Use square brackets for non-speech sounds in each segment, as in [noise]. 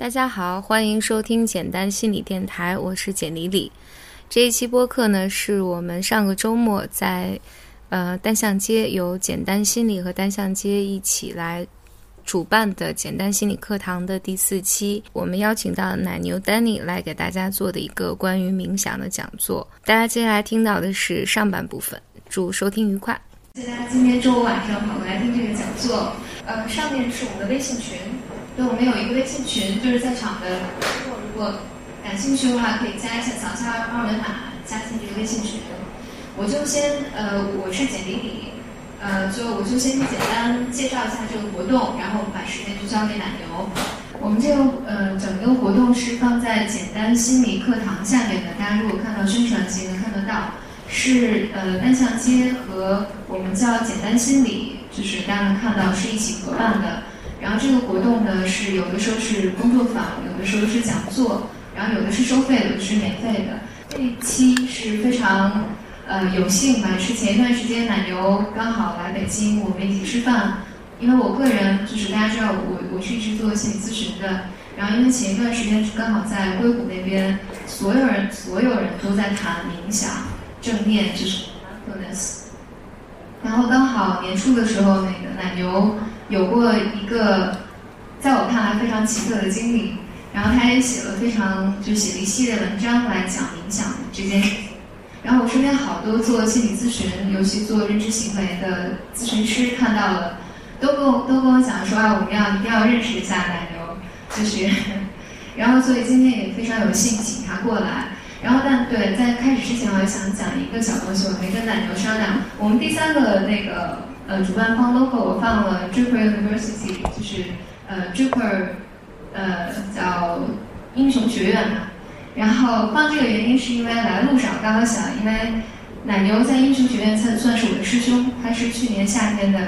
大家好，欢迎收听简单心理电台，我是简李李。这一期播客呢，是我们上个周末在呃单向街由简单心理和单向街一起来主办的简单心理课堂的第四期。我们邀请到奶牛 Danny 来给大家做的一个关于冥想的讲座。大家接下来听到的是上半部分，祝收听愉快。大家今天周五晚上跑过来听这个讲座。呃，上面是我们的微信群。对，我们有一个微信群，就是在场的，如果感兴趣的话，可以加一下，扫一下二维码，加进这个微信群。我就先，呃，我是简丽丽，呃，就我就先简单介绍一下这个活动，然后我们把时间就交给奶牛。我们这个，呃，整个活动是放在简单心理课堂下面的，大家如果看到宣传其实能看得到，是呃单向街和我们叫简单心理，就是大家能看到是一起合办的。然后这个活动呢是有的时候是工作坊，有的时候是讲座，然后有的是收费的，有的是免费的。这一期是非常呃有幸吧，是前一段时间奶牛刚好来北京，我们一起吃饭。因为我个人就是大家知道我我是一直做心理咨询的，然后因为前一段时间是刚好在硅谷那边，所有人所有人都在谈冥想、正念，就是 mindfulness。然后刚好年初的时候，那个奶牛。有过一个在我看来非常奇特的经历，然后他也写了非常就写了一系列文章来讲冥想这件事。然后我身边好多做心理咨询，尤其做认知行为的咨询师看到了，都跟我 [laughs] 都跟我讲说啊，我们要一定要认识一下奶牛，就是，[laughs] 然后所以今天也非常有幸请他过来。然后但对在开始之前，我也想讲一个小东西，我没跟奶牛商量。我们第三个那个。呃，主办方 logo 我放了 Draper University，就是呃 Draper，呃叫英雄学院嘛。然后放这个原因是因为来路上刚刚想，因为奶牛在英雄学院算算是我的师兄，他是去年夏天的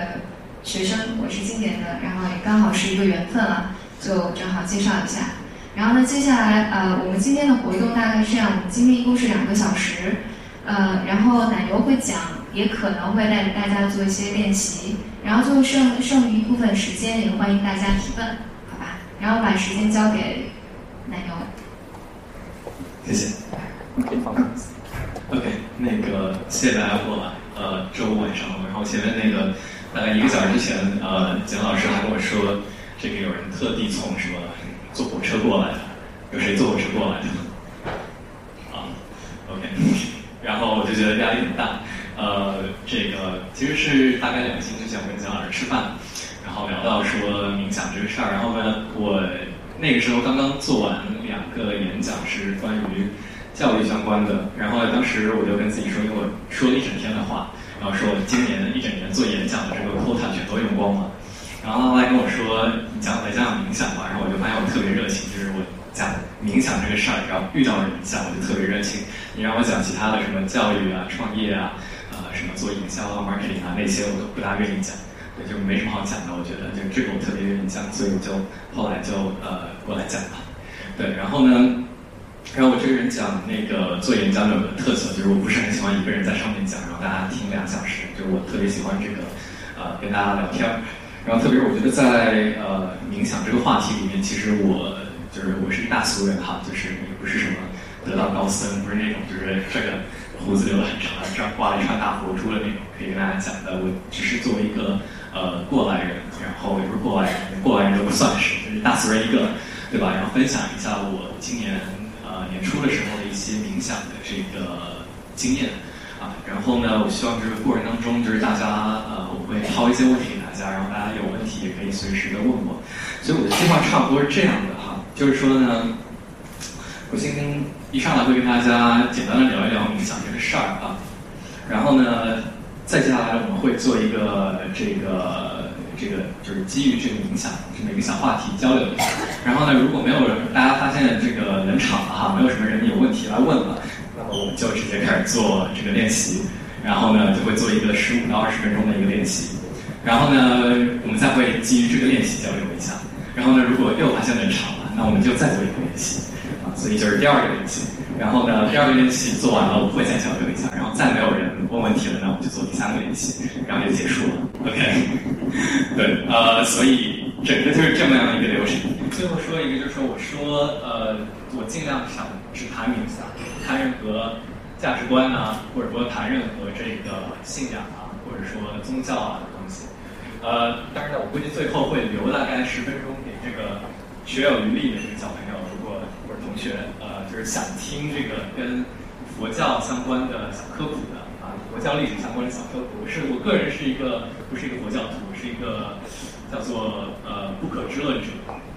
学生，我是今年的，然后也刚好是一个缘分了，就正好介绍一下。然后呢，接下来呃我们今天的活动大概是这样，今天一共是两个小时，呃然后奶牛会讲。也可能会带着大家做一些练习，然后最后剩剩余一部分时间，也欢迎大家提问，好吧？然后把时间交给奶牛。谢谢。可以放 OK，那个谢谢大家过来。呃，周五晚上，然后前面那个大概一个小时之前，呃，简老师还跟我说，这个有人特地从什么坐火车过来的，有谁坐火车过来的？啊，OK，然后我就觉得压力很大。呃，这个其实是大概两个星期前，我跟姜老师吃饭，然后聊到说冥想这个事儿。然后呢，我那个时候刚刚做完两个演讲，是关于教育相关的。然后当时我就跟自己说，因为我说了一整天的话，然后说我今年一整年做演讲的这个 quota 全都用光了。然后他来跟我说，你讲来讲讲冥想吧。然后我就发现我特别热情，就是我讲冥想这个事儿，然后遇到人讲我就特别热情。你让我讲其他的什么教育啊、创业啊。什么做营销啊、marketing 啊那些我都不大愿意讲，对，就没什么好讲的。我觉得就这个我特别愿意讲，所以我就后来就呃过来讲了。对，然后呢，然后我这个人讲那个做演讲有个特色，就是我不是很喜欢一个人在上面讲，然后大家听两小时，就我特别喜欢这个呃跟大家聊天。然后特别是我觉得在呃冥想这个话题里面，其实我就是我是一大俗人哈，就是也不是什么得道高僧，不是那种就是这个。胡子留的很长，这样挂了一串大佛珠的那种，可以跟大家讲的。我只是作为一个呃过来人，然后也不是过来人，过来人都不算是，就是大俗人一个，对吧？然后分享一下我今年呃年初的时候的一些冥想的这个经验啊。然后呢，我希望这个过程当中，就是大家呃，我会抛一些问题给大家，然后大家有问题也可以随时的问我。所以我的计划差不多是这样的哈，就是说呢，我先跟。一上来会跟大家简单的聊一聊冥想这个事儿啊，然后呢，再接下来我们会做一个这个这个就是基于这个冥想这么一个小话题交流一下。然后呢，如果没有人，大家发现这个冷场了哈，没有什么人有问题来问了，那么我们就直接开始做这个练习。然后呢，就会做一个十五到二十分钟的一个练习。然后呢，我们再会基于这个练习交流一下。然后呢，如果又发现冷场了，那我们就再做一个练习。所以就是第二个练习，然后呢，第二个练习做完了，我会再交流一下，然后再没有人问问题了，那我们就做第三个练习，然后就结束了。OK，[laughs] 对，呃，所以整个就是这么样的一个流程。最后说一个，就是说我说呃，我尽量想只谈冥想，谈任何价值观啊，或者说谈任何这个信仰啊，或者说宗教啊的东西。呃，当然呢，我估计最后会留大概十分钟给这个学有余力的这个小朋友，同学，呃，就是想听这个跟佛教相关的小科普的啊，佛教历史相关的小科普。是我个人是一个不是一个佛教徒，是一个。叫做呃不可知论者，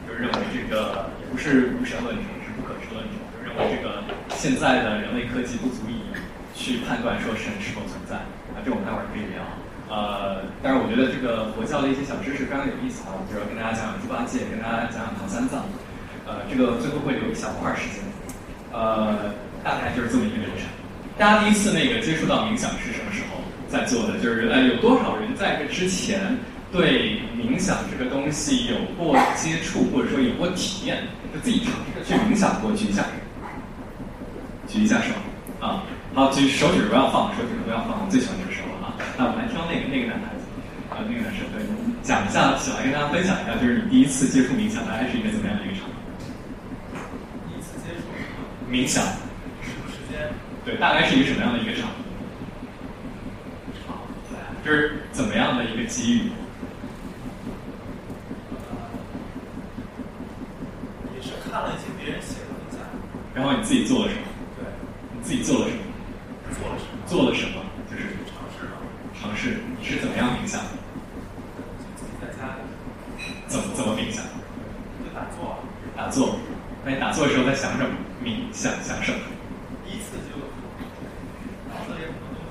就是认为这个也不是无神论者，是不可知论者，就认为这个现在的人类科技不足以去判断说神是否存在啊，这我们待会儿可以聊。呃，但是我觉得这个佛教的一些小知识非常有意思啊，比如跟大家讲讲猪八戒，跟大家讲讲唐三藏，呃，这个最后会留一小块时间，呃，大概就是这么一个流程。大家第一次那个接触到冥想是什么时候在做的？就是呃，有多少人在这之前？对冥想这个东西有过接触，或者说有过体验，就自己尝试去冥想过，举一下，举一下手啊！好，举手指不要放，手指不要放，我最喜欢这个时候啊！那我们来挑那个那个男孩子，啊，那个男生，对，讲一下，想来跟大家分享一下，就是你第一次接触冥想，大概是一个怎么样的一个场？冥想，时间？对，大概是一个什么样的一个场？好，就是怎么样的一个机遇？也是看了一些别人写的冥想，然后你自己做了什么？对，你自己做了什么？做了什么？做了什么？就是尝试嘛。尝试，你是怎么样冥想？自己在家里。怎么怎么冥想？就打坐。打坐。那你打坐的时候在想什么？冥想想什么？第一次就脑子里很多东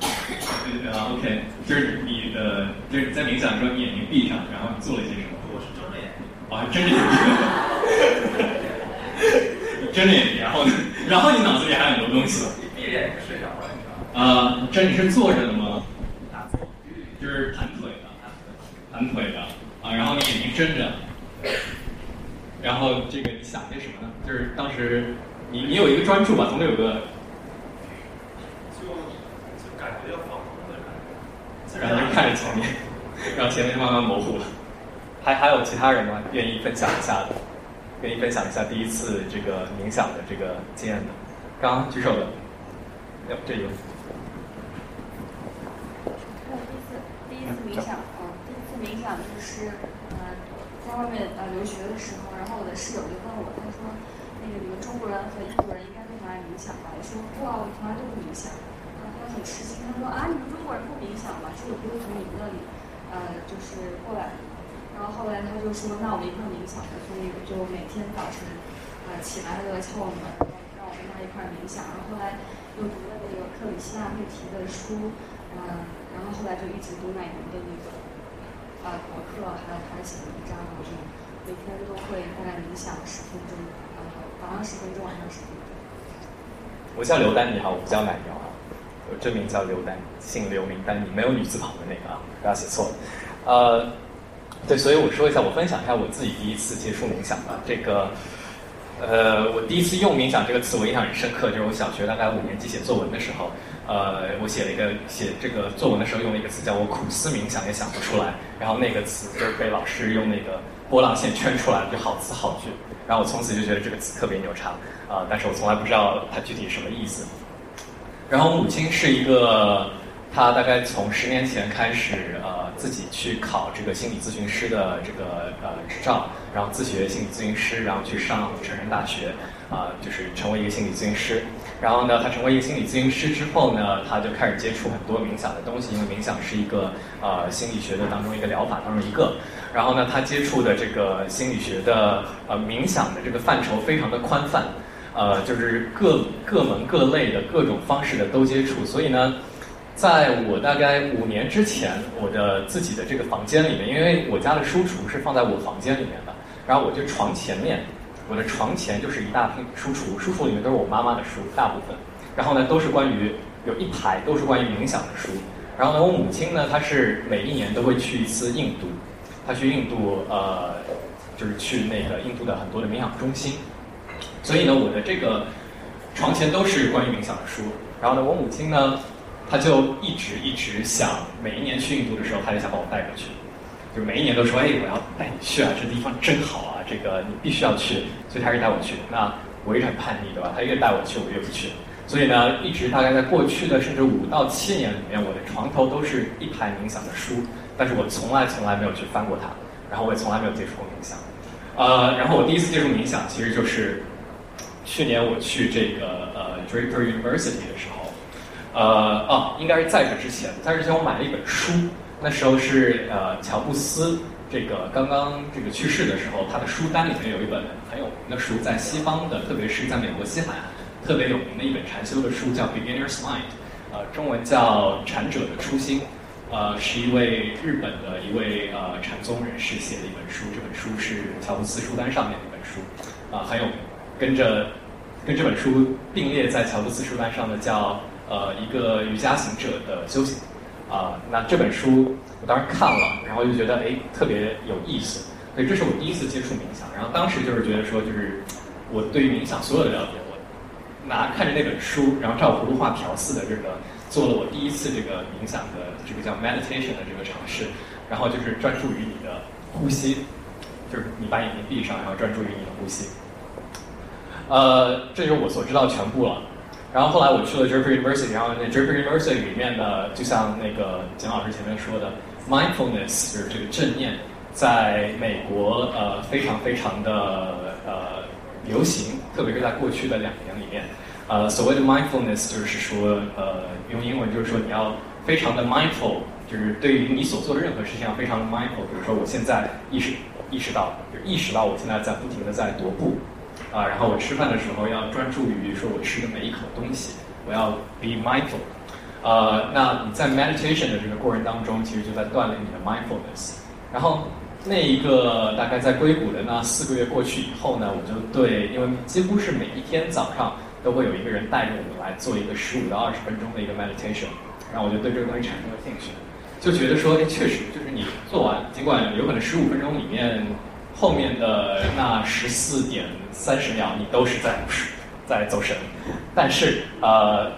西。对对啊，OK，就是你的，就是在冥想的时候，你眼睛闭上，然后你做了一些什么？我是睁着眼。哦，还睁着眼睛。睁着眼睛，然后，然后你脑子里还有很多东西。你闭着眼睛睡着了，你知道吗？啊，这你是坐着的吗？打坐，就是盘腿的，盘腿的啊。然后你眼睛睁着，然后这个你想些什么呢？就是当时你你有一个专注吧，总得有个，就就感觉要放空的感觉，然后就看着前面，然后前面慢慢模糊了。还还有其他人吗？愿意分享一下的？愿意分享一下第一次这个冥想的这个经验的，刚刚举手的，有这有。我第一次第一次冥想，嗯，第一次冥想就是呃，在外面呃留学的时候，然后我的室友就问我，他说那个你们中国人和印度人应该都很爱冥想吧？我说不啊，我从来都不冥想。然后他很吃惊，他说啊，你们中国人不冥想吗？这个不是从你们那里呃就是过来的。然后后来他就说：“那我们一块冥想吧。”所以我就每天早晨，呃，起来了敲我门，让我跟他一块冥想。然后后来又读了那个克里希那穆提的书，嗯，然后后来就一直读乃云的那个啊博客，还有他的写文章。然后就每天都会大概冥想十分钟，然后早上十分钟，晚上十分钟。我叫刘丹，你好，我不叫奶牛啊，我真名叫刘丹，姓刘名丹，你没有女字旁的那个啊，不要写错了，呃。对，所以我说一下，我分享一下我自己第一次接触冥想吧。这个，呃，我第一次用冥想这个词，我印象很深刻，就是我小学大概五年级写作文的时候，呃，我写了一个写这个作文的时候用了一个词，叫我苦思冥想，也想不出来。然后那个词就是被老师用那个波浪线圈出来，就好词好句。然后我从此就觉得这个词特别牛叉啊，但是我从来不知道它具体什么意思。然后母亲是一个。她大概从十年前开始，自己去考这个心理咨询师的这个呃执照，然后自学心理咨询师，然后去上成人大学，啊，就是成为一个心理咨询师。然后呢，他成为一个心理咨询师之后呢，他就开始接触很多冥想的东西，因为冥想是一个呃心理学的当中一个疗法当中一个。然后呢，他接触的这个心理学的呃冥想的这个范畴非常的宽泛，呃，就是各各门各类的各种方式的都接触，所以呢。在我大概五年之前，我的自己的这个房间里面，因为我家的书橱是放在我房间里面的，然后我就床前面，我的床前就是一大片书橱，书橱里面都是我妈妈的书，大部分，然后呢都是关于有一排都是关于冥想的书，然后呢我母亲呢她是每一年都会去一次印度，她去印度呃就是去那个印度的很多的冥想中心，所以呢我的这个床前都是关于冥想的书，然后呢我母亲呢。他就一直一直想，每一年去印度的时候，他就想把我带过去，就每一年都说：“哎，我要带你去啊，这地方真好啊，这个你必须要去，所以他是带我去。那我一直很叛逆，对吧？他越带我去，我越不去。所以呢，一直大概在过去的甚至五到七年里面，我的床头都是一排冥想的书，但是我从来从来没有去翻过它，然后我也从来没有接触过冥想。呃，然后我第一次接触冥想，其实就是去年我去这个呃 Draper University 的时候，呃，哦，应该是在这之前，在这之前我买了一本书，那时候是呃乔布斯这个刚刚这个去世的时候，他的书单里面有一本很有名的书，在西方的，特别是在美国西海岸特别有名的一本禅修的书，叫 Beginner's Mind，呃，中文叫禅者的初心。呃，是一位日本的一位呃禅宗人士写的一本书，这本书是乔布斯书单上面的一本书，啊，很有名跟着跟这本书并列在乔布斯书单上的叫呃一个瑜伽行者的修行，啊，那这本书我当时看了，然后就觉得哎特别有意思，所以这是我第一次接触冥想，然后当时就是觉得说就是我对于冥想所有的了解，我拿看着那本书，然后照葫芦画瓢似的这个。做了我第一次这个冥想的这个叫 meditation 的这个尝试，然后就是专注于你的呼吸，就是你把眼睛闭上，然后专注于你的呼吸。呃，这就是我所知道全部了。然后后来我去了 Draper University，然后那 Draper University 里面的，就像那个简老师前面说的，mindfulness 就是这个正念，在美国呃非常非常的呃流行，特别是在过去的两年里面。呃，所谓的 mindfulness 就是说，呃，用英文就是说你要非常的 mindful，就是对于你所做的任何事情要非常的 mindful。比如说，我现在意识意识到，就意识到我现在在不停的在踱步，啊，然后我吃饭的时候要专注于说我吃的每一口东西，我要 be mindful。呃，那你在 meditation 的这个过程当中，其实就在锻炼你的 mindfulness。然后那一个大概在硅谷的那四个月过去以后呢，我就对，因为几乎是每一天早上。都会有一个人带着我们来做一个十五到二十分钟的一个 meditation，然后我就对这个东西产生了兴趣，就觉得说，哎，确实就是你做完，尽管有可能十五分钟里面后面的那十四点三十秒你都是在在走神，但是呃，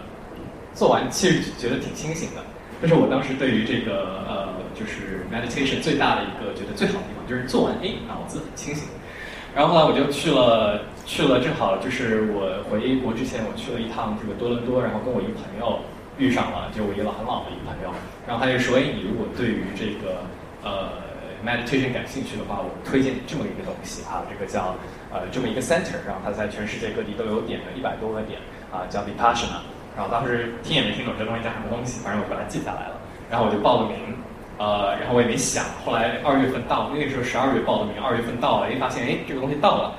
做完其实觉得挺清醒的。这是我当时对于这个呃，就是 meditation 最大的一个觉得最好的地方，就是做完，哎，脑子很清醒。然后后来我就去了。去了正好就是我回国之前，我去了一趟这个多伦多，然后跟我一个朋友遇上了，就我一个很老的一个朋友，然后他就说：“哎，你如果对于这个呃 meditation 感兴趣的话，我推荐这么一个东西啊，这个叫呃这么一个 center，然后它在全世界各地都有点的一百多个点啊，叫 Vipassana。然后当时听也没听懂这东西叫什么东西，反正我把它记下来了，然后我就报了名，呃，然后我也没想，后来二月份到，那个时候十二月报的名，二月份到了，哎，发现哎这个东西到了。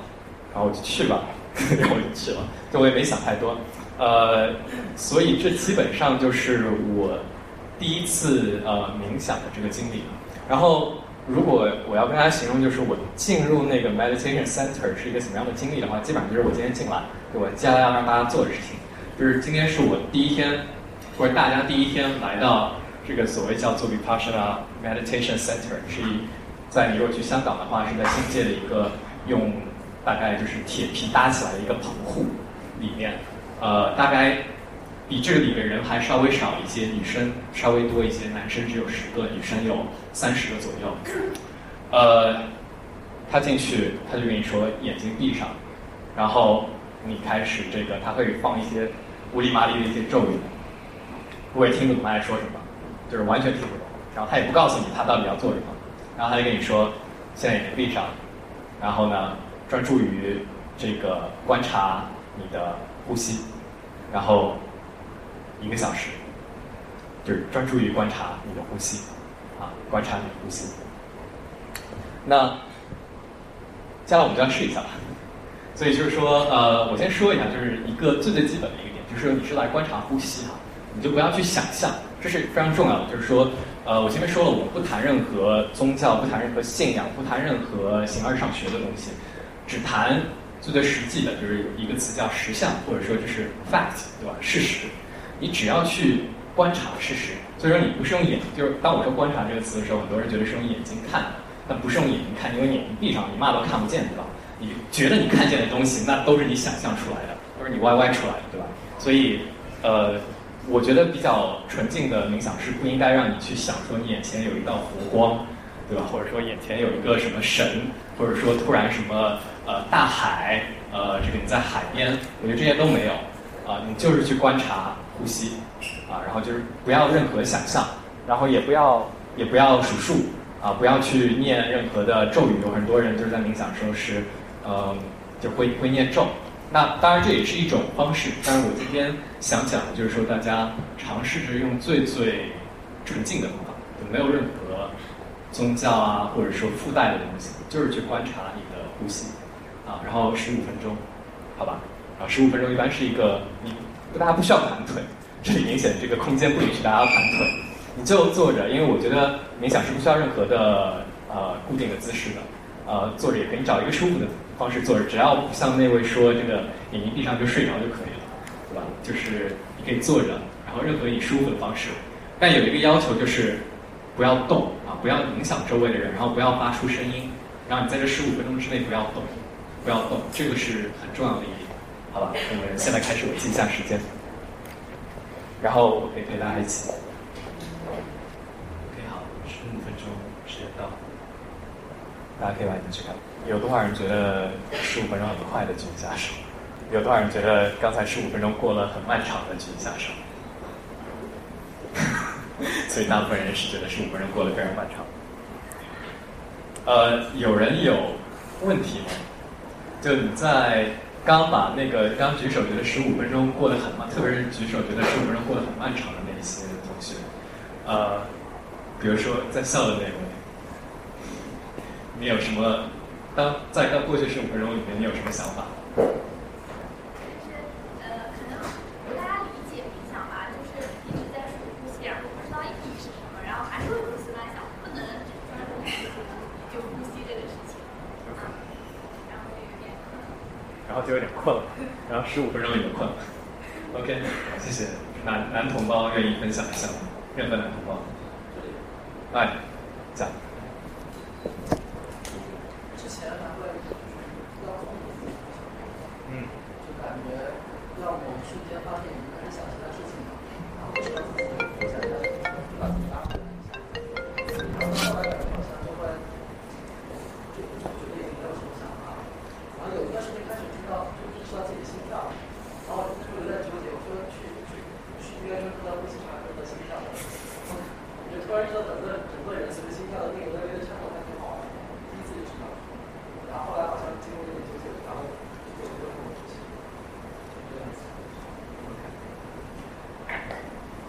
然后我就去吧，[laughs] 然后我就去了，就我也没想太多，呃，所以这基本上就是我第一次呃冥想的这个经历。然后如果我要跟大家形容，就是我进入那个 meditation center 是一个什么样的经历的话，基本上就是我今天进来，我接下来要让大家做的事情，就是今天是我第一天，或者大家第一天来到这个所谓叫做 Vipassana meditation center，是一在你如果去香港的话，是在新界的一个用。大概就是铁皮搭起来的一个棚户，里面，呃，大概比这个里的人还稍微少一些，女生稍微多一些，男生只有十个，女生有三十个左右。呃，他进去，他就跟你说眼睛闭上，然后你开始这个，他会放一些乌里麻里的一些咒语，我也听不懂他在说什么，就是完全听不懂。然后他也不告诉你他到底要做什么，然后他就跟你说现在眼睛闭上，然后呢？专注于这个观察你的呼吸，然后一个小时，就是专注于观察你的呼吸，啊，观察你的呼吸。那接下来我们就要试一下吧。所以就是说，呃，我先说一下，就是一个最最基本的一个点，就是你是来观察呼吸哈，你就不要去想象，这是非常重要的。就是说，呃，我前面说了，我不谈任何宗教，不谈任何信仰，不谈任何形而上学的东西。只谈最最实际的，就是一个词叫实相，或者说就是 fact，对吧？事实，你只要去观察事实。所以说你不是用眼，就是当我说观察这个词的时候，很多人觉得是用眼睛看，但不是用眼睛看，因为眼睛闭上，你嘛都看不见，对吧？你觉得你看见的东西，那都是你想象出来的，都是你歪歪出来的，对吧？所以，呃，我觉得比较纯净的冥想是不应该让你去想说你眼前有一道佛光，对吧？或者说眼前有一个什么神。或者说突然什么呃大海，呃这个你在海边，我觉得这些都没有，啊，你就是去观察呼吸，啊，然后就是不要任何想象，然后也不要也不要数数，啊，不要去念任何的咒语，有很多人就是在冥想时候是，呃，就会会念咒。那当然这也是一种方式，但是我今天想讲的就是说，大家尝试着用最最纯净的方法，就没有任何宗教啊，或者说附带的东西，就是去观察你的呼吸，啊，然后十五分钟，好吧，啊，十五分钟一般是一个你大家不需要盘腿，这里明显这个空间不允许大家盘腿，你就坐着，因为我觉得冥想是不需要任何的呃固定的姿势的，呃，坐着也可以找一个舒服的。方式坐着，只要不像那位说这个眼睛闭上就睡着就可以了，对吧？就是你可以坐着，然后任何你舒服的方式，但有一个要求就是不要动啊，不要影响周围的人，然后不要发出声音，然后你在这十五分钟之内不要动，不要动，这个是很重要的一点，好吧？我们 [laughs] 现在开始，我记一下时间，然后我可以陪大家一起。OK，好，十五分钟时间到，大家可以往前去看。有多少人觉得十五分钟很快的举一下手？有多少人觉得刚才十五分钟过了很漫长的举一下手？[laughs] 所以大部分人是觉得十五分钟过得非常漫长。呃，有人有问题吗？就你在刚把那个刚举手觉得十五分钟过得很慢，特别是举手觉得十五分钟过得很漫长的那一些同学，呃，比如说在笑的那位，你有什么？当在刚过去十五分钟里面，你有什么想法？就是呃，可能大家理解冥想吧，就是一直在数呼吸，然后不知道意义是什么，然后还是会胡思乱想，不能专注就呼吸这个事情，然后就有点，然后就有点困了，然后十五分钟也困了。OK，谢谢男男同胞愿意分享一下吗？任何男同胞，哎，讲。有。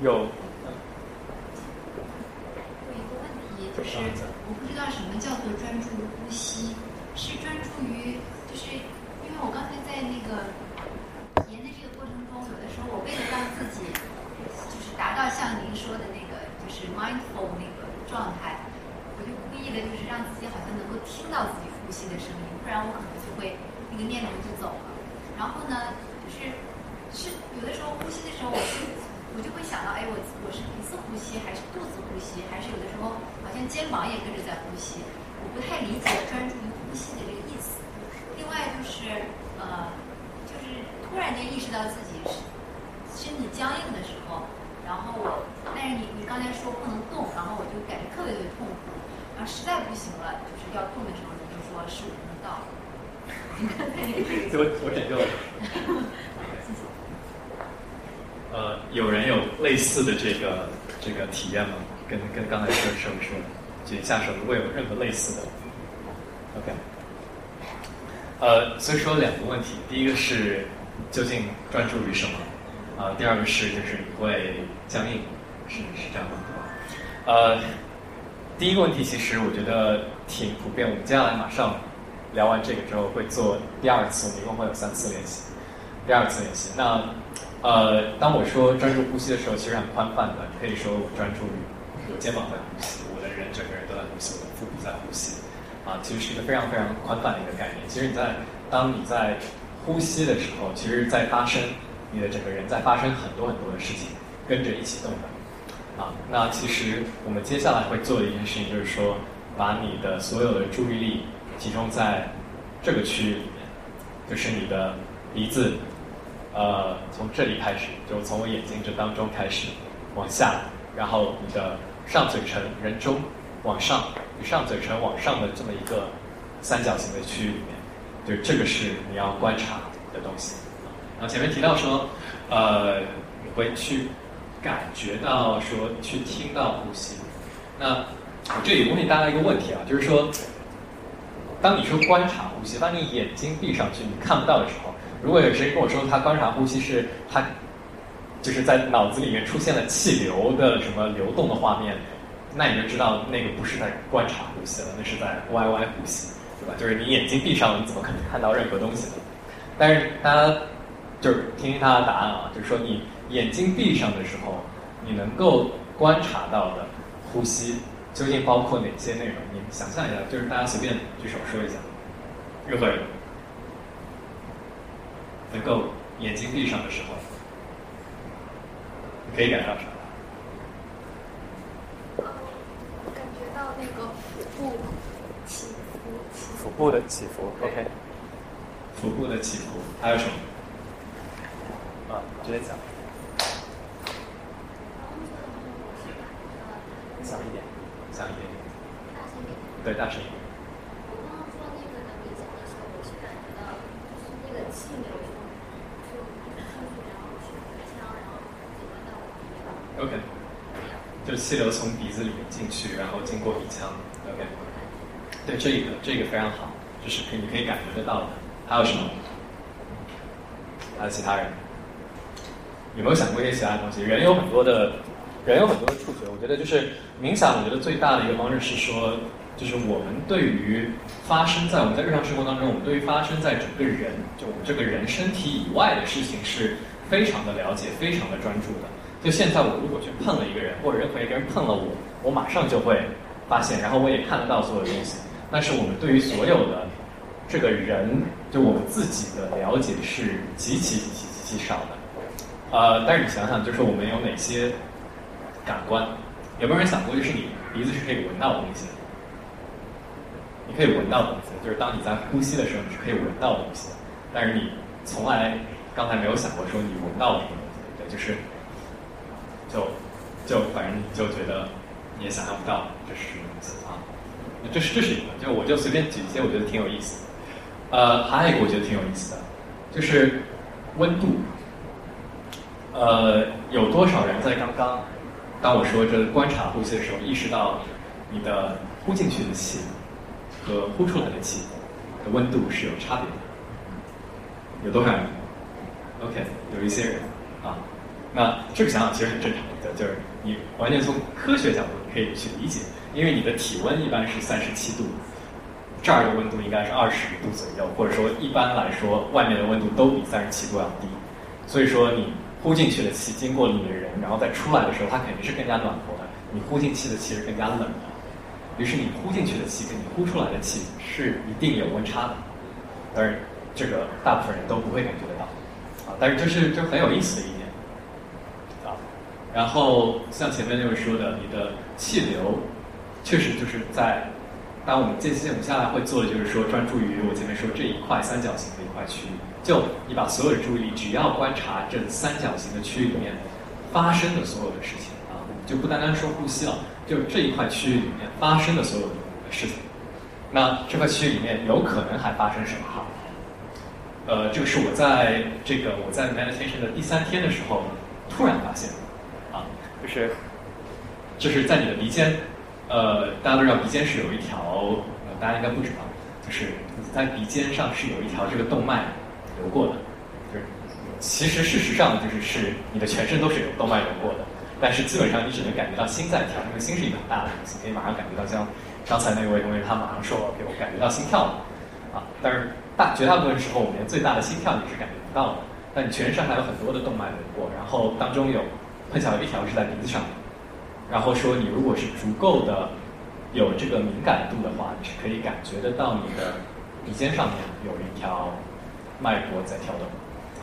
有一个问题就是，我不知道什么叫做专注于呼吸，是专注于，就是因为我刚才在那个沿的这个过程中，有的时候我为了让自己就是达到像您说的那个就是 mindful 那个状态，我就故意的就是让自己好像能够听到自己呼吸的声音，不然我可能就会那个念头就走了。然后呢，就是是有的时候呼吸的时候，我是。我就会想到，哎，我我是鼻子呼吸，还是肚子呼吸，还是有的时候好像肩膀也跟着在呼吸，我不太理解专注于呼吸的这个意思。另外就是，呃，就是突然间意识到自己身体僵硬的时候，然后我，但是你你刚才说不能动，然后我就感觉特别特别痛苦，然后实在不行了，就是要动的时候，你就说十五分钟到了。我我拯救了。呃，有人有类的这个这个体验吗？跟跟刚才说说说，举一下手，如果有任何类似的，OK。呃，所以说两个问题，第一个是究竟专注于什么？啊，第二个是就是你会僵硬，是是这样吗？呃，第一个问题其实我觉得挺普遍，我们接下来马上聊完这个之后会做第二次，我们一共会有三次练习，第二次练习那。呃，当我说专注呼吸的时候，其实很宽泛的，可以说我专注于我肩膀在呼吸，我的人整个人都在呼吸，我的腹部在呼吸，啊，其实是一个非常非常宽泛的一个概念。其实你在当你在呼吸的时候，其实在发生你的整个人在发生很多很多的事情，跟着一起动的，啊，那其实我们接下来会做的一件事情就是说，把你的所有的注意力集中在这个区域里面，就是你的鼻子。呃，从这里开始，就从我眼睛这当中开始，往下，然后你的上嘴唇人中往上，你上嘴唇往上的这么一个三角形的区域里面，就这个是你要观察的东西。然后前面提到说，呃，你会去感觉到说，去听到呼吸。那我这里问大家一个问题啊，就是说，当你说观察呼吸，当你眼睛闭上去，你看不到的时候，如果有谁跟我说他观察呼吸是他就是在脑子里面出现了气流的什么流动的画面，那你就知道那个不是在观察呼吸了，那是在歪歪呼吸，对吧？就是你眼睛闭上了，你怎么可能看到任何东西呢？但是大家就是听听他的答案啊，就是说你眼睛闭上的时候，你能够观察到的呼吸究竟包括哪些内容？你想象一下，就是大家随便举手说一下，任何人能够眼睛闭上的时候，你可以感受到啥？感觉到那个腹部起伏，腹部的起伏，OK。腹部的起伏，还有什么？啊，直接讲。小一点，小一点。大声一点。对，大声一点。我刚刚说那个的冥想的时候，我是感觉到就是那个气流从就上去，然后去鼻腔，然后怎么到我鼻子。OK。就气流从鼻子里面进去，然后经过鼻腔。OK。对，这个这个非常好，就是可以你可以感觉得到的。还有什么？还有其他人？有没有想过一些其他东西？人有很多的，人有很多的触觉。我觉得就是冥想，我觉得最大的一个方式是说，就是我们对于发生在我们在日常生活当中，我们对于发生在整个人，就我们这个人身体以外的事情是非常的了解、非常的专注的。就现在，我如果去碰了一个人，或者任何一个人碰了我，我马上就会发现，然后我也看得到所有东西。但是我们对于所有的这个人，就我们自己的了解是极其极其极其少的。呃，但是你想想，就是我们有哪些感官？有没有人想过，就是你鼻子是可以闻到东西的？你可以闻到东西，就是当你在呼吸的时候，你是可以闻到东西的。但是你从来刚才没有想过说你闻到了什么东西，对，就是就就反正你就觉得你也想象不到这是什么东西啊。这是这是一个，就我就随便举一些我觉得挺有意思。呃，还有一个我觉得挺有意思的，就是温度。呃，有多少人在刚刚，当我说这观察呼吸的时候，意识到你的呼进去的气和呼出来的气的温度是有差别的？有多少人？OK，有一些人啊。那这个想法其实很正常的，就是你完全从科学角度可以去理解，因为你的体温一般是三十七度，这儿的温度应该是二十度左右，或者说一般来说，外面的温度都比三十七度要低，所以说你呼进去的气经过你的人，然后再出来的时候，它肯定是更加暖和的。你呼进气的气是更加冷的，于是你呼进去的气跟你呼出来的气是一定有温差的。当然，这个大部分人都不会感觉得到啊，但是这是就很有意思的一点。然后像前面那位说的，你的气流确实就是在当我们这期节目下来会做的，就是说专注于我前面说这一块三角形的一块区域。就你把所有的注意力，只要观察这三角形的区域里面发生的所有的事情啊，就不单单说呼吸了，就这一块区域里面发生的所有的事情。那这块区域里面有可能还发生什么哈？呃，这个是我在这个我在 meditation 的第三天的时候突然发现，是就是在你的鼻尖，呃，大家都知道鼻尖是有一条，呃，大家应该不知道，就是在鼻尖上是有一条这个动脉。流过的，就是其实事实上就是是你的全身都是有动脉流过的，但是基本上你只能感觉到心在跳，因为心是一个很大的东西，可以马上感觉到。像刚才那位同学，他马上说：“OK，我感觉到心跳了。”啊，但是大绝大部分时候，我们连最大的心跳你是感觉不到的。但你全身还有很多的动脉流过，然后当中有碰巧一条是在鼻子上，然后说你如果是足够的有这个敏感度的话，你是可以感觉得到你的鼻尖上面有一条。脉搏在跳动，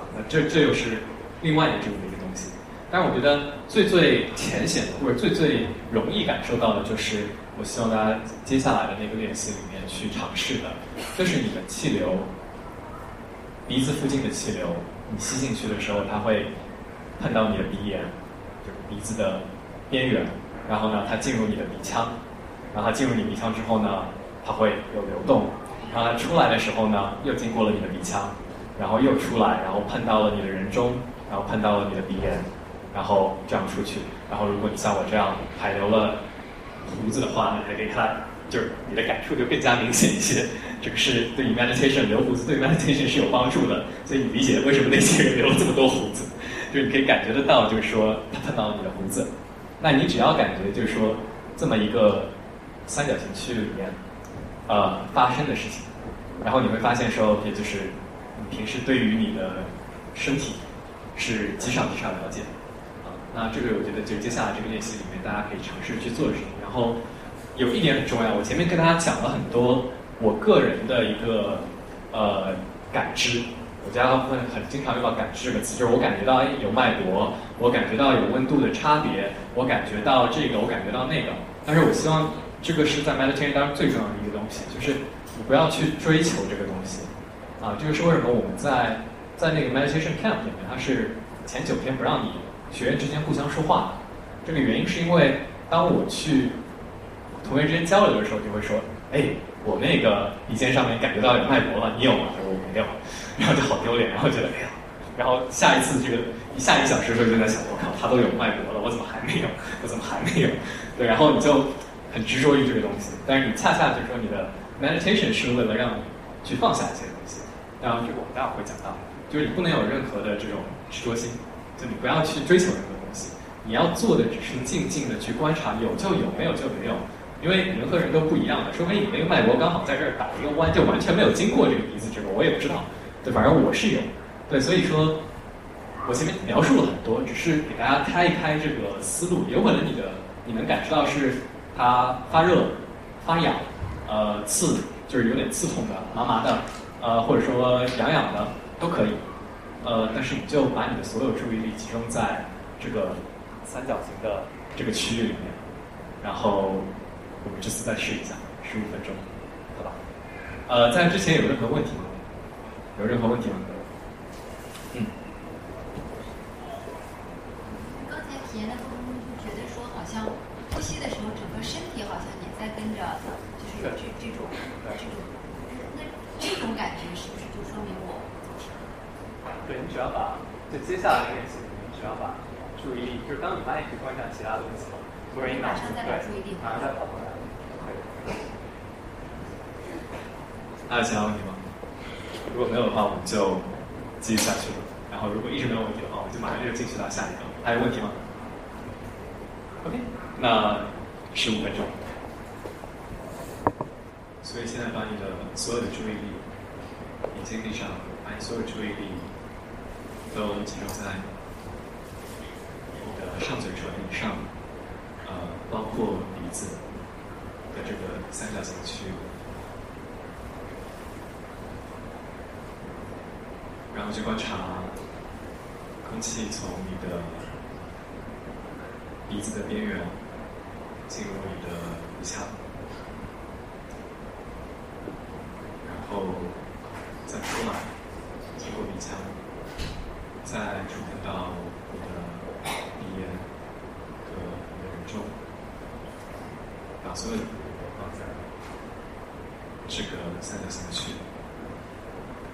啊，那这这又是另外的这么一个东西。但是我觉得最最浅显或者最最容易感受到的，就是我希望大家接下来的那个练习里面去尝试的，就是你的气流，鼻子附近的气流，你吸进去的时候，它会碰到你的鼻炎，鼻子的边缘，然后呢，它进入你的鼻腔，然后它进入你鼻腔之后呢，它会有流动。然后它出来的时候呢，又经过了你的鼻腔，然后又出来，然后碰到了你的人中，然后碰到了你的鼻炎，然后这样出去。然后如果你像我这样还留了胡子的话，你还可以看，就是你的感触就更加明显一些。这个是对于 meditation 留胡子对 meditation 是有帮助的，所以你理解为什么那些人留了这么多胡子，就是你可以感觉得到，就是说他碰到你的胡子。那你只要感觉就是说这么一个三角形区域里面，呃发生的事情，然后你会发现说，也就是你平时对于你的身体是极少极少了解，啊，那这个我觉得就接下来这个练习里面大家可以尝试去做的事情。然后有一点很重要，我前面跟大家讲了很多。我个人的一个呃感知，我家会很经常用到“感知”这个词，就是我感觉到哎有脉搏，我感觉到有温度的差别，我感觉到这个，我感觉到那个。但是我希望这个是在 meditation 当中最重要的一个东西，就是你不要去追求这个东西。啊，这个是为什么我们在在那个 meditation camp 里面，它是前九天不让你学员之间互相说话。这个原因是因为当我去同学之间交流的时候，就会说，哎。我那个鼻尖上面感觉到有脉搏了，你有吗？没有，然后就好丢脸，然后觉得哎呀，然后下一次这个一下一小时的时候就在想，我靠，他都有脉搏了，我怎么还没有？我怎么还没有？对，然后你就很执着于这个东西，但是你恰恰就是说你的 meditation 是为了让你去放下一些东西，当然这个我们待会会讲到，就是你不能有任何的这种执着心，就你不要去追求任何东西，你要做的只是静静的去观察，有就有，没有就没有。因为人和人都不一样的，说明你那个脉搏刚好在这儿打一个弯，就完全没有经过这个鼻子这个，我也不知道。对，反正我是有。对，所以说，我前面描述了很多，只是给大家开一开这个思路。有可能你的你能感知到是它发热、发痒、呃刺，就是有点刺痛的、麻麻的，呃或者说痒痒的都可以。呃，但是你就把你的所有注意力集中在这个三角形的这个区域里面，然后。我们这次再试一下，十五分钟，好吧？呃，在之前有任何问题吗？有任何问题吗？嗯。刚才体验的过程中，就觉得说，好像呼吸的时候，整个身体好像也在跟着，就是这这种这种，那这种感觉是不是就说明我？对你只要把，就接下来的练习，你只要把注意力，就是当你发现去观察其他东西，突然一脑子对，马上再跑回来。还有其他问题吗？如果没有的话，我们就继续下去了。然后如果一直没有问题的话，我们就马上就进去到下一个。还有问题吗？OK，那十五分钟。所以现在把你的所有的注意力，眼睛闭上，把你所有注意力都集中在你的上嘴唇以上，呃，包括鼻子的这个三角形区域。然后去观察空气从你的鼻子的边缘进入你的鼻腔，然后再出来，